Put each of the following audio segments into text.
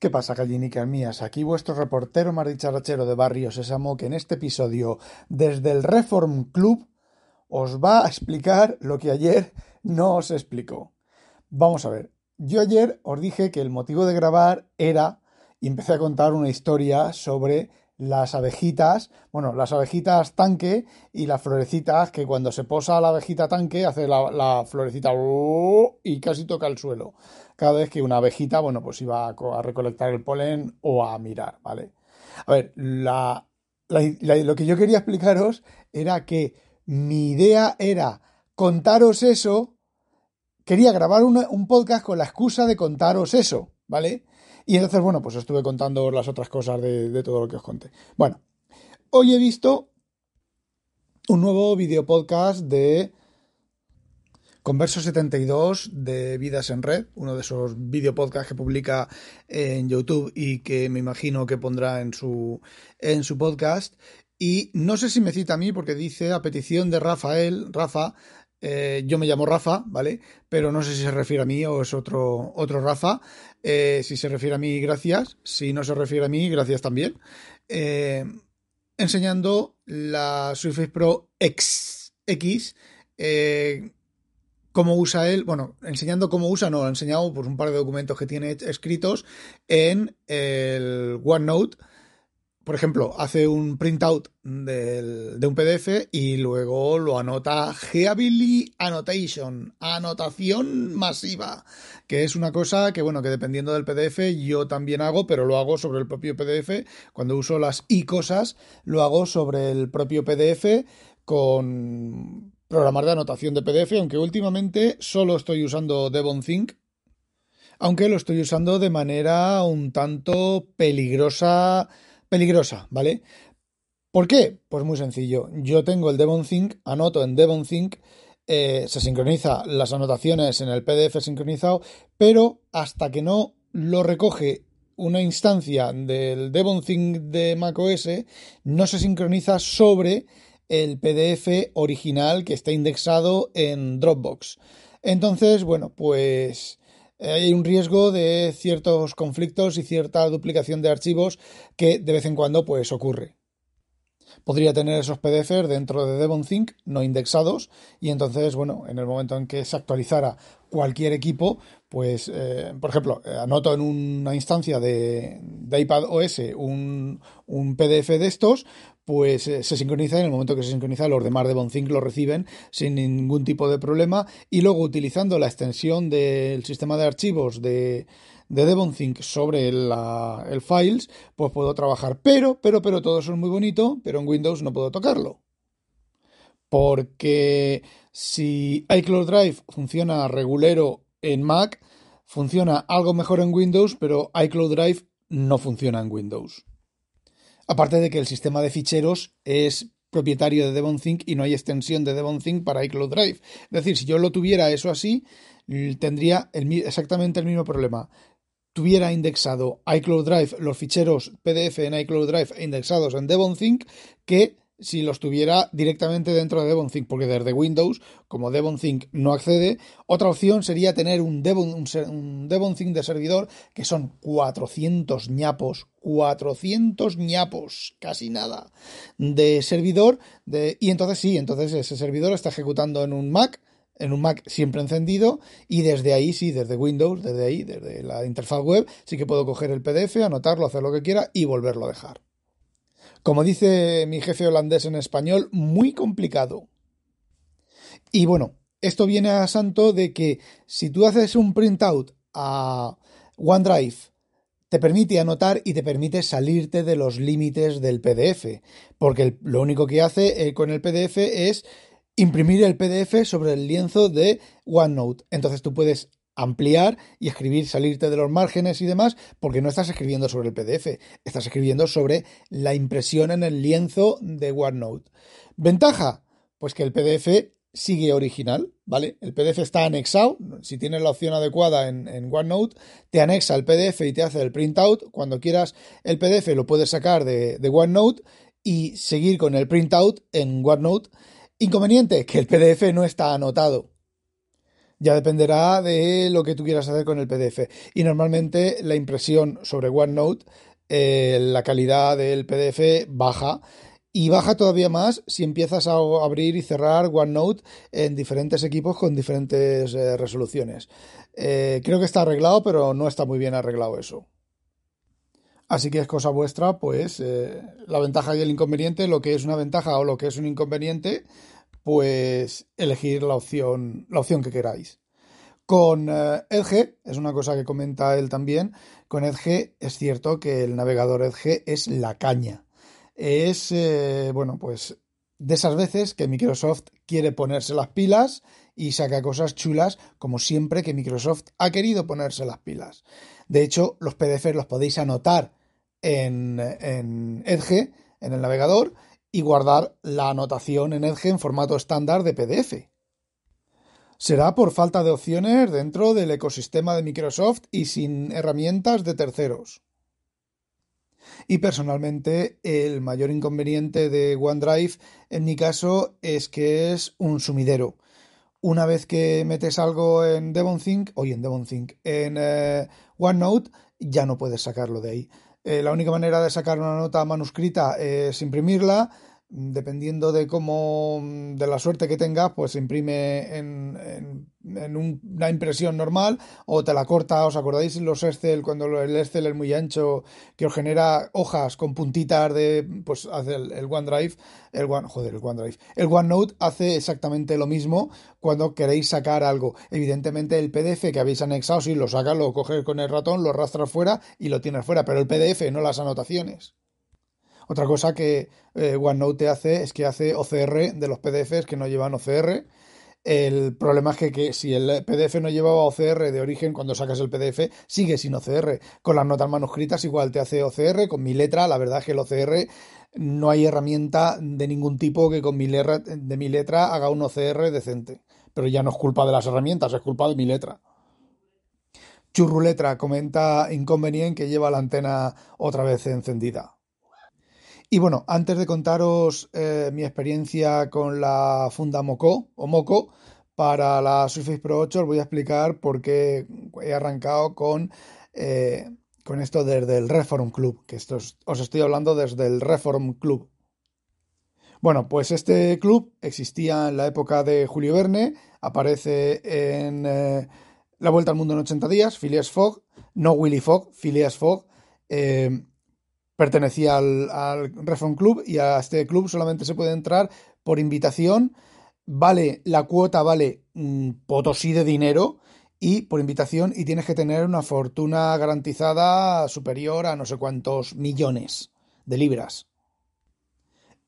¿Qué pasa, gallinicas mías? Aquí vuestro reportero más dicharachero de Barrio Sésamo que en este episodio, desde el Reform Club, os va a explicar lo que ayer no os explicó. Vamos a ver, yo ayer os dije que el motivo de grabar era, y empecé a contar una historia sobre las abejitas, bueno, las abejitas tanque y las florecitas que cuando se posa la abejita tanque hace la, florecita y casi toca el suelo. Cada vez que una abejita, bueno, pues iba a, recolectar el polen o a mirar, ¿vale? A ver, lo que yo quería explicaros era que mi idea era contaros eso, quería grabar un podcast con la excusa de contaros eso, ¿vale? Y entonces, bueno, pues estuve contando las otras cosas de, todo lo que os conté. Bueno, hoy he visto un nuevo video podcast de Converso 72 de Vidas en Red, uno de esos video podcasts que publica en YouTube y que me imagino que pondrá en su, en su podcast. Y no sé si me cita a mí porque dice a petición de Rafael, Rafa, eh, yo me llamo Rafa, ¿vale? Pero no sé si se refiere a mí o es otro, otro Rafa. Eh, si se refiere a mí, gracias. Si no se refiere a mí, gracias también. Eh, enseñando la Surface Pro X, cómo usa él, bueno, enseñando cómo usa, no, ha enseñado pues, un par de documentos que tiene escritos en el OneNote por ejemplo, hace un printout de un PDF y luego lo anota Heavily Annotation, anotación masiva, que es una cosa que, bueno, que dependiendo del PDF yo también hago, pero lo hago sobre el propio PDF. Cuando uso las i cosas, lo hago sobre el propio PDF con programas de anotación de PDF, aunque últimamente solo estoy usando DevonThink, aunque lo estoy usando de manera un tanto peligrosa peligrosa, ¿vale? ¿Por qué? Pues muy sencillo. Yo tengo el DevonThink, anoto en DevonThink, eh, se sincroniza las anotaciones en el PDF sincronizado, pero hasta que no lo recoge una instancia del DevonThink de macOS, no se sincroniza sobre el PDF original que está indexado en Dropbox. Entonces, bueno, pues hay un riesgo de ciertos conflictos y cierta duplicación de archivos que de vez en cuando pues ocurre. Podría tener esos PDFs dentro de DevonThink no indexados y entonces, bueno, en el momento en que se actualizara cualquier equipo, pues, eh, por ejemplo, anoto en una instancia de, de iPad OS un, un PDF de estos, pues eh, se sincroniza en el momento que se sincroniza los demás de lo reciben sin ningún tipo de problema y luego utilizando la extensión del sistema de archivos de, de DevonThink sobre el Files, pues puedo trabajar. Pero, pero, pero todo eso es muy bonito, pero en Windows no puedo tocarlo. Porque si iCloud Drive funciona regulero en Mac, funciona algo mejor en Windows, pero iCloud Drive no funciona en Windows. Aparte de que el sistema de ficheros es propietario de DevonThink y no hay extensión de DevonThink para iCloud Drive. Es decir, si yo lo tuviera eso así, tendría exactamente el mismo problema. Tuviera indexado iCloud Drive, los ficheros PDF en iCloud Drive indexados en DevonThink, que si los tuviera directamente dentro de DevonThink, porque desde Windows, como DevonThink no accede, otra opción sería tener un, Devon, un, DevonThink de servidor, que son 400 ñapos, 400 ñapos, casi nada, de servidor, de, y entonces sí, entonces ese servidor está ejecutando en un Mac, en un Mac siempre encendido y desde ahí sí, desde Windows, desde ahí, desde la interfaz web, sí que puedo coger el PDF, anotarlo, hacer lo que quiera y volverlo a dejar. Como dice mi jefe holandés en español, muy complicado. Y bueno, esto viene a santo de que si tú haces un printout a OneDrive, te permite anotar y te permite salirte de los límites del PDF, porque lo único que hace eh, con el PDF es imprimir el PDF sobre el lienzo de OneNote. Entonces tú puedes ampliar y escribir, salirte de los márgenes y demás, porque no estás escribiendo sobre el PDF, estás escribiendo sobre la impresión en el lienzo de OneNote. Ventaja, pues que el PDF sigue original, ¿vale? El PDF está anexado, si tienes la opción adecuada en, OneNote, te anexa el PDF y te hace el printout. Cuando quieras el PDF lo puedes sacar de, de OneNote y seguir con el printout en OneNote. Inconveniente, que el PDF no está anotado. Ya dependerá de lo que tú quieras hacer con el PDF. Y normalmente la impresión sobre OneNote, eh, la calidad del PDF baja. Y baja todavía más si empiezas a abrir y cerrar OneNote en diferentes equipos con diferentes eh, resoluciones. Eh, creo que está arreglado, pero no está muy bien arreglado eso. Así que es cosa vuestra, pues, la ventaja y el inconveniente, lo que es una ventaja o lo que es un inconveniente, pues elegir la opción, la opción que queráis. Con eh, Edge, es una cosa que comenta él también, con Edge es cierto que el navegador Edge es la caña. Es, eh, bueno, pues de esas veces que Microsoft quiere ponerse las pilas y saca cosas chulas, como siempre que Microsoft ha querido ponerse las pilas. De hecho, los PDFs los podéis anotar en, en Edge, en el navegador, y guardar la anotación en Edge en formato estándar de PDF. Será por falta de opciones dentro del ecosistema de Microsoft y sin herramientas de terceros. Y personalmente el mayor inconveniente de OneDrive en mi caso es que es un sumidero. Una vez que metes algo en DevonThink, o en DevonThink, en eh, OneNote, ya no puedes sacarlo de ahí. Eh, la única manera de sacar una nota manuscrita es imprimirla. Dependiendo de cómo, de la suerte que tengas, pues se imprime en, una impresión normal o te la corta. ¿Os acordáis los Excel cuando el Excel es muy ancho que os genera hojas con puntitas de, pues hace el, OneDrive, el One, joder, el OneDrive, el OneNote hace exactamente lo mismo cuando queréis sacar algo. Evidentemente el PDF que habéis anexado, si lo sacas, lo coges con el ratón, lo arrastras fuera y lo tienes fuera, pero el PDF no las anotaciones. Otra cosa que eh, OneNote hace es que hace OCR de los PDFs que no llevan OCR. El problema es que, si el PDF no llevaba OCR de origen, cuando sacas el PDF sigue sin OCR. Con las notas manuscritas igual te hace OCR, con mi letra, la verdad es que el OCR no hay herramienta de ningún tipo que con mi, letra, de mi letra haga un OCR decente. Pero ya no es culpa de las herramientas, es culpa de mi letra. Churruletra comenta inconveniente que lleva la antena otra vez encendida. Y bueno, antes de contaros eh, mi experiencia con la funda Moco o Moco para la Surface Pro 8, os voy a explicar por qué he arrancado con, eh, con esto desde el Reform Club, que esto os estoy hablando desde el Reform Club. Bueno, pues este club existía en la época de Julio Verne, aparece en eh, La Vuelta al Mundo en 80 días, Phileas Fogg, no Willy Fogg, Phileas Fogg pertenecía al, al Reform Club y a este club solamente se puede entrar por invitación. Vale, la cuota vale un potosí de dinero y por invitación y tienes que tener una fortuna garantizada superior a no sé cuántos millones de libras.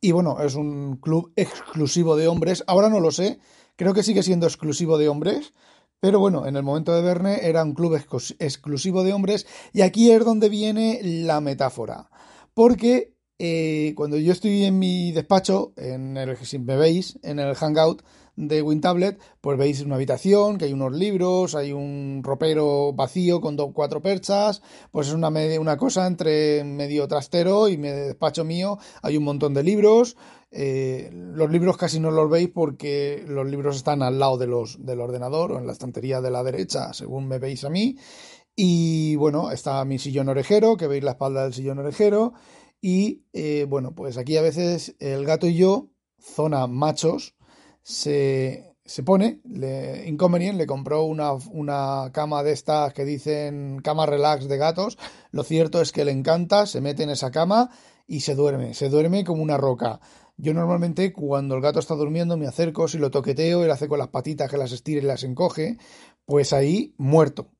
Y bueno, es un club exclusivo de hombres. Ahora no lo sé, creo que sigue siendo exclusivo de hombres, pero bueno, en el momento de Verne era un club exclusivo de hombres y aquí es donde viene la metáfora. Porque eh, cuando yo estoy en mi despacho, en el, si me veis, en el Hangout de WinTablet, pues veis una habitación, que hay unos libros, hay un ropero vacío con dos, cuatro perchas, pues es una, una cosa entre medio trastero y mi despacho mío, hay un montón de libros, eh, los libros casi no los veis porque los libros están al lado de los, del ordenador o en la estantería de la derecha, según me veis a mí. Y bueno, está mi sillón orejero, que veis la espalda del sillón orejero. Y eh, bueno, pues aquí a veces el gato y yo, zona machos, se, se pone, le, Inconvenient le compró una, una, cama de estas que dicen cama relax de gatos. Lo cierto es que le encanta, se mete en esa cama y se duerme, se duerme como una roca. Yo normalmente cuando el gato está durmiendo me acerco, si lo toqueteo, él hace con las patitas que las estira y las encoge, pues ahí muerto,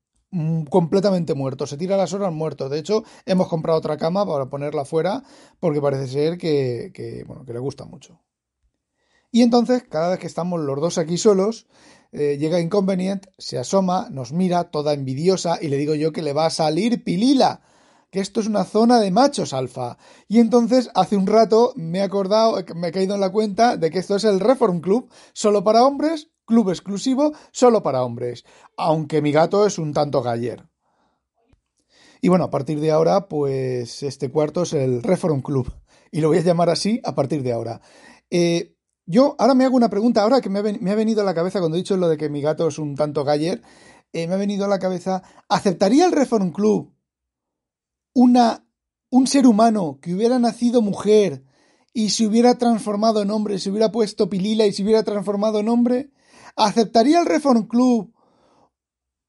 completamente muerto, se tira las horas muerto. De hecho, hemos comprado otra cama para ponerla fuera porque parece ser que, bueno, que le gusta mucho. Y entonces, cada vez que estamos los dos aquí solos, eh, llega Inconvenient, se asoma, nos mira, toda envidiosa, y le digo yo que le va a salir pilila que esto es una zona de machos alfa. Y entonces hace un rato me he acordado, me he caído en la cuenta de que esto es el Reform Club, solo para hombres, club exclusivo, solo para hombres. Aunque mi gato es un tanto galler. Y bueno, a partir de ahora, pues este cuarto es el Reform Club. Y lo voy a llamar así a partir de ahora. Eh, Yo ahora me hago una pregunta, ahora que me ha, venido a la cabeza cuando he dicho lo de que mi gato es un tanto galler, eh, me ha venido a la cabeza, ¿aceptaría el Reform Club una, un ser humano que hubiera nacido mujer y se hubiera transformado en hombre, se hubiera puesto pilila y se hubiera transformado en hombre? ¿Aceptaría el Reform Club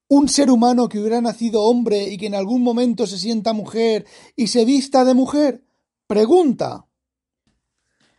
un ser humano que hubiera nacido hombre y que en algún momento se sienta mujer y se vista de mujer? Pregunta.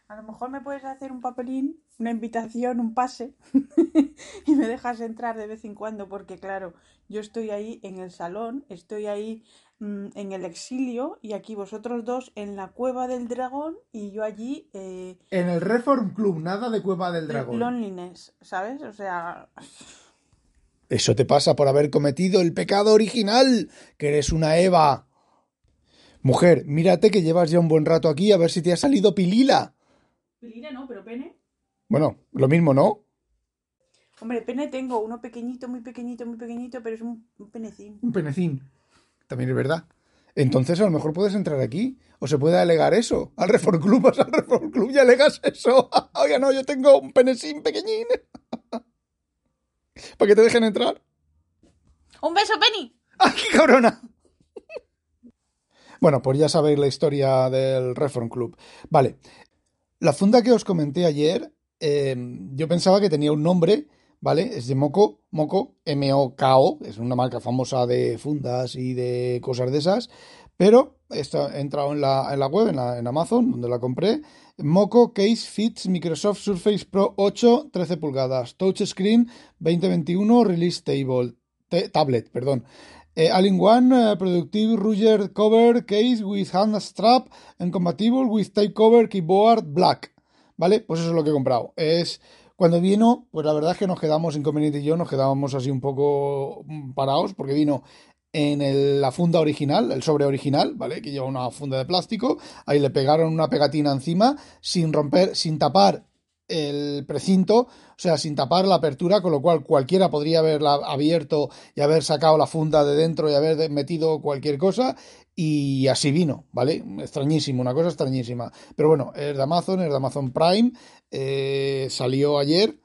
A lo mejor me puedes hacer un papelín, una invitación, un pase y me dejas entrar de vez en cuando porque claro, yo estoy ahí en el salón, estoy ahí en el exilio y aquí vosotros dos en la cueva del dragón y yo allí... Eh, en el Reform Club, nada de cueva del dragón. Loneliness, ¿sabes? O sea... Eso te pasa por haber cometido el pecado original, que eres una Eva. Mujer, mírate que llevas ya un buen rato aquí a ver si te ha salido pilila. Pilila no, pero pene. Bueno, lo mismo, ¿no? Hombre, pene tengo uno pequeñito, muy pequeñito, muy pequeñito, pero es un, penecín. Un penecín. También es verdad. Entonces a lo mejor puedes entrar aquí. O se puede alegar eso. Al Reform Club, vas al Reform Club y alegas eso. Oiga, no, yo tengo un penecín pequeñín. ¿Para que te dejen entrar? ¡Un beso, Penny! ¡Ay, qué cabrona! Bueno, pues ya sabéis la historia del Reform Club. Vale. La funda que os comenté ayer, em, yo pensaba que tenía un nombre, ¿vale? Es de Moco, Moco, M-O-K-O, es una marca famosa de fundas y de cosas de esas, pero he entrado en la, en la web, en, Amazon, donde la compré. Moco Case Fits Microsoft Surface Pro 8, 13 pulgadas, Touchscreen 2021 Release Table, Tablet, perdón. Uh, All-in-one uh, Productive Ruger Cover Case with Hand Strap and compatible with Type Cover Keyboard Black. ¿Vale? Pues eso es lo que he comprado. Es. Cuando vino, pues la verdad es que nos quedamos, Inconveniente y yo, nos quedábamos así un poco parados, porque vino en la funda original, el sobre original, ¿vale? Que lleva una funda de plástico. Ahí le pegaron una pegatina encima, sin romper, sin tapar el precinto, o sea, sin tapar la apertura, con lo cual cualquiera podría haberla abierto y haber sacado la funda de dentro y haber metido cualquier cosa, y así vino, ¿vale? Extrañísimo, una cosa extrañísima. Pero bueno, es de Amazon, es de Amazon Prime, eh, salió ayer,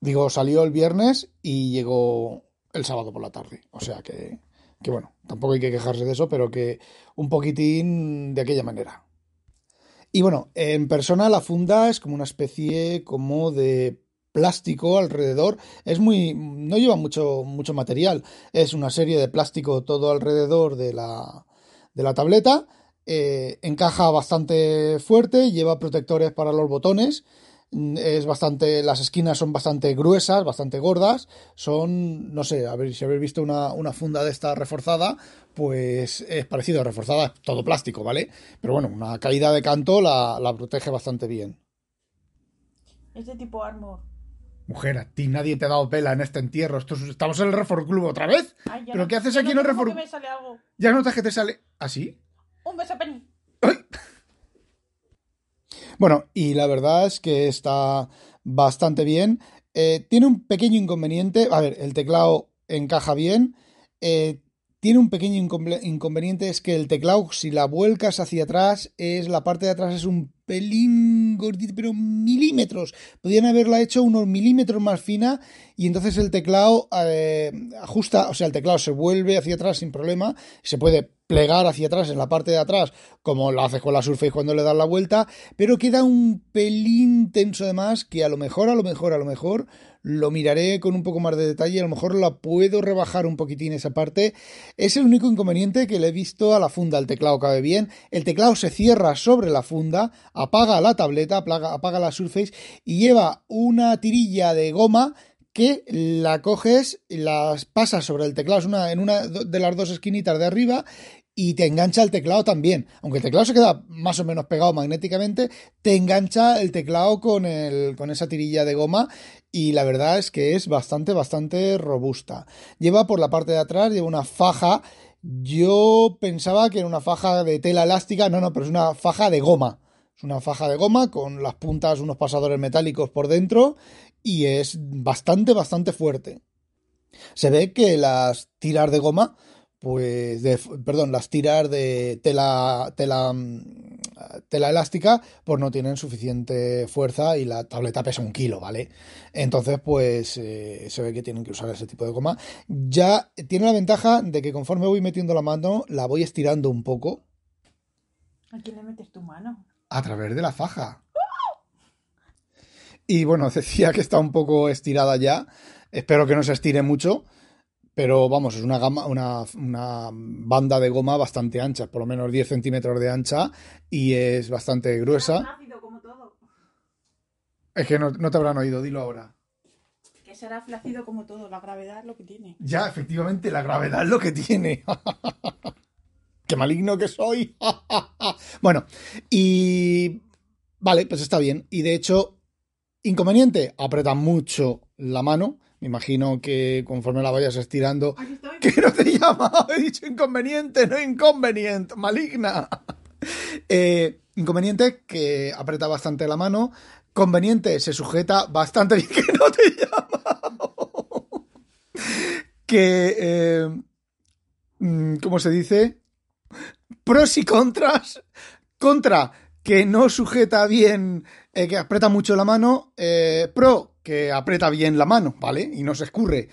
digo, salió el viernes y llegó el sábado por la tarde, o sea que, que bueno, tampoco hay que quejarse de eso, pero que un poquitín de aquella manera. Y bueno, en persona la funda es como una especie como de plástico alrededor. Es muy. no lleva mucho, mucho material. Es una serie de plástico todo alrededor de la, de la tableta. Eh, encaja bastante fuerte, lleva protectores para los botones es bastante, las esquinas son bastante gruesas, bastante gordas, son, no sé, a ver si habéis visto una, una funda de esta reforzada, pues es parecido a reforzada, todo plástico, ¿vale? Pero bueno, una caída de canto la, la protege bastante bien. Es de tipo armor. Mujer, a ti nadie te ha dado pela en este entierro. estamos en el Reform Club otra vez. ¿Pero qué haces aquí en el Reform Club? Ya notas que te sale. ¿Así? ¿Ah, Un beso, Penny. Bueno, y la verdad es que está bastante bien. Eh, tiene un pequeño inconveniente. A ver, el teclado encaja bien. Eh, tiene un pequeño inconveniente, es que el teclado, si la vuelcas hacia atrás, es la parte de atrás es un pelín gordito, pero milímetros. Podrían haberla hecho unos milímetros más fina y entonces el teclado eh, ajusta, o sea, el teclado se vuelve hacia atrás sin problema, se puede plegar hacia atrás en la parte de atrás, como lo haces con la Surface cuando le das la vuelta, pero queda un pelín tenso de más que a lo mejor, a lo mejor, a lo mejor lo miraré con un poco más de detalle, a lo mejor la puedo rebajar un poquitín esa parte. Es el único inconveniente que le he visto a la funda, el teclado cabe bien, el teclado se cierra sobre la funda, apaga la tableta, apaga, apaga la Surface y lleva una tirilla de goma que la coges, las pasas sobre el teclado, en una de las dos esquinitas de arriba y te engancha el teclado también. Aunque el teclado se queda más o menos pegado magnéticamente, te engancha el teclado con, el, con esa tirilla de goma y la verdad es que es bastante, bastante robusta. Lleva por la parte de atrás, lleva una faja. Yo pensaba que era una faja de tela elástica, no, no, pero es una faja de goma. Es una faja de goma con las puntas, unos pasadores metálicos por dentro y es bastante, bastante fuerte. Se ve que las tiras de goma pues, de, perdón, las tiras de tela, tela, mm, tela elástica, pues no tienen suficiente fuerza y la tableta pesa un kilo, ¿vale? Entonces, pues eh, se ve que tienen que usar ese tipo de goma. Ya tiene la ventaja de que conforme voy metiendo la mano, la voy estirando un poco. ¿A quién le metes tu mano? A través de la faja. Y bueno, decía que está un poco estirada ya. Espero que no se estire mucho. Pero vamos, es una, gama, una, una banda de goma bastante ancha, por lo menos 10 centímetros de ancha y es bastante gruesa. Flácido como todo. Es que no, no te habrán oído, dilo ahora. Que será flácido como todo, la gravedad es lo que tiene. Ya, efectivamente, la gravedad es lo que tiene. ¡Qué maligno que soy! bueno, y... Vale, pues está bien. Y de hecho, inconveniente, aprieta mucho la mano. Me imagino que conforme la vayas estirando... ¿Qué no te llama? He dicho inconveniente, no inconveniente. Maligna. Eh, inconveniente que aprieta bastante la mano. Conveniente, se sujeta bastante bien. Que no te llama. que... Eh, mm, ¿Cómo se dice? Pros y contras. Contra, que no sujeta bien, eh, que aprieta mucho la mano. Eh, pro, que aprieta bien la mano, ¿vale? Y no se escurre.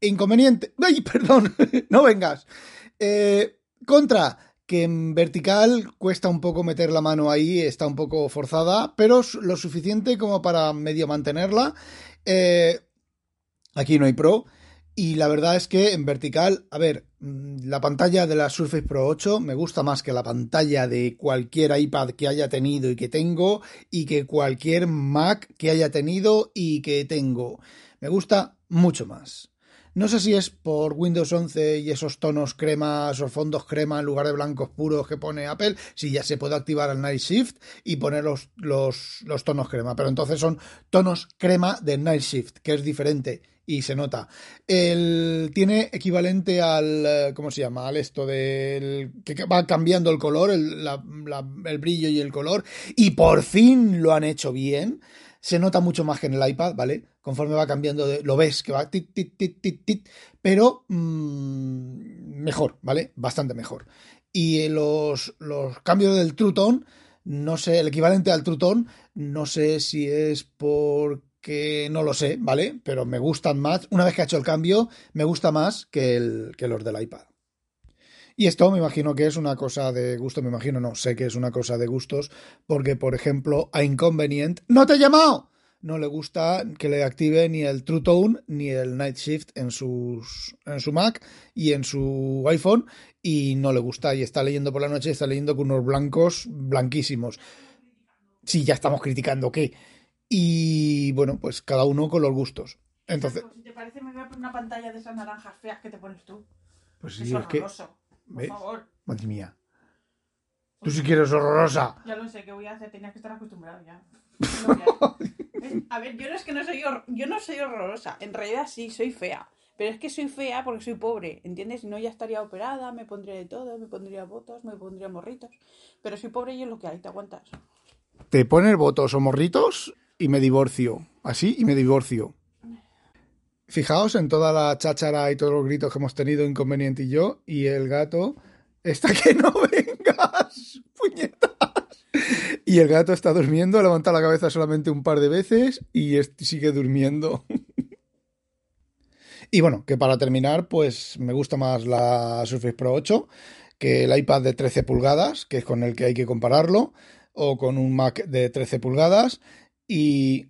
Inconveniente. ¡Ay, perdón! no vengas. Eh, contra, que en vertical cuesta un poco meter la mano ahí, está un poco forzada, pero lo suficiente como para medio mantenerla. Eh, aquí no hay pro. Y la verdad es que en vertical, a ver, mm, la pantalla de la Surface Pro 8 me gusta más que la pantalla de cualquier iPad que haya tenido y que tengo y que cualquier Mac que haya tenido y que tengo. Me gusta mucho más. No sé si es por Windows 11 y esos tonos crema, esos fondos crema en lugar de blancos puros que pone Apple, si ya se puede activar el Night Shift y poner los, los, los tonos crema. Pero entonces son tonos crema de Night Shift, que es diferente y se nota. El, tiene equivalente al, eh, ¿cómo se llama? Al esto del, que va cambiando el color, el, el brillo y el color, y por fin lo han hecho bien. Se nota mucho más que en el iPad, ¿vale? Conforme va cambiando, lo ves que va tit, tit, tit, tit, tit, pero mmm, mejor, ¿vale? Bastante mejor. Y los, los cambios del True Tone, no sé, el equivalente al True Tone, no sé si es por que no lo sé, ¿vale? Pero me gustan más. Una vez que ha hecho el cambio, me gusta más que, el, que los del iPad. Y esto me imagino que es una cosa de gusto, me imagino, no, sé que es una cosa de gustos, porque, por ejemplo, a Inconvenient, ¡no te he llamado! No le gusta que le active ni el True Tone ni el Night Shift en, sus, en su Mac y en su iPhone, y no le gusta, y está leyendo por la noche, está leyendo con unos blancos blanquísimos. Sí, ya estamos criticando, ¿qué? Y bueno, pues cada uno con los gustos. Entonces. Si te parece, me voy a poner una pantalla de esas naranjas feas que te pones tú. Pues es sí, es que. horroroso. Por favor. Madre mía. Tú sí que eres horrorosa. Ya lo sé, ¿qué voy a hacer? Tenías que estar acostumbrado ya. Es que. A ver, yo no es que no soy, yo no soy horrorosa. En realidad sí, soy fea. Pero es que soy fea porque soy pobre, ¿entiendes? Si no, ya estaría operada, me pondría de todo, me pondría botas, me pondría morritos. Pero soy pobre y es lo que hay, ¿te aguantas? Te pones votos o morritos y me divorcio. Así y me divorcio. Fijaos en toda la cháchara y todos los gritos que hemos tenido Inconveniente y yo, y el gato está que no vengas, puñetas. Y el gato está durmiendo, levanta la cabeza solamente un par de veces y sigue durmiendo. Y bueno, que para terminar, pues me gusta más la Surface Pro 8 que el iPad de 13 pulgadas, que es con el que hay que compararlo, o con un Mac de 13 pulgadas. Y,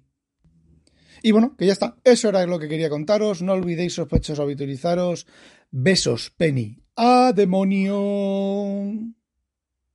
y bueno, que ya está. Eso era lo que quería contaros. No olvidéis, sospechosos, habitualizaros. Besos, Penny. ¡A demonio!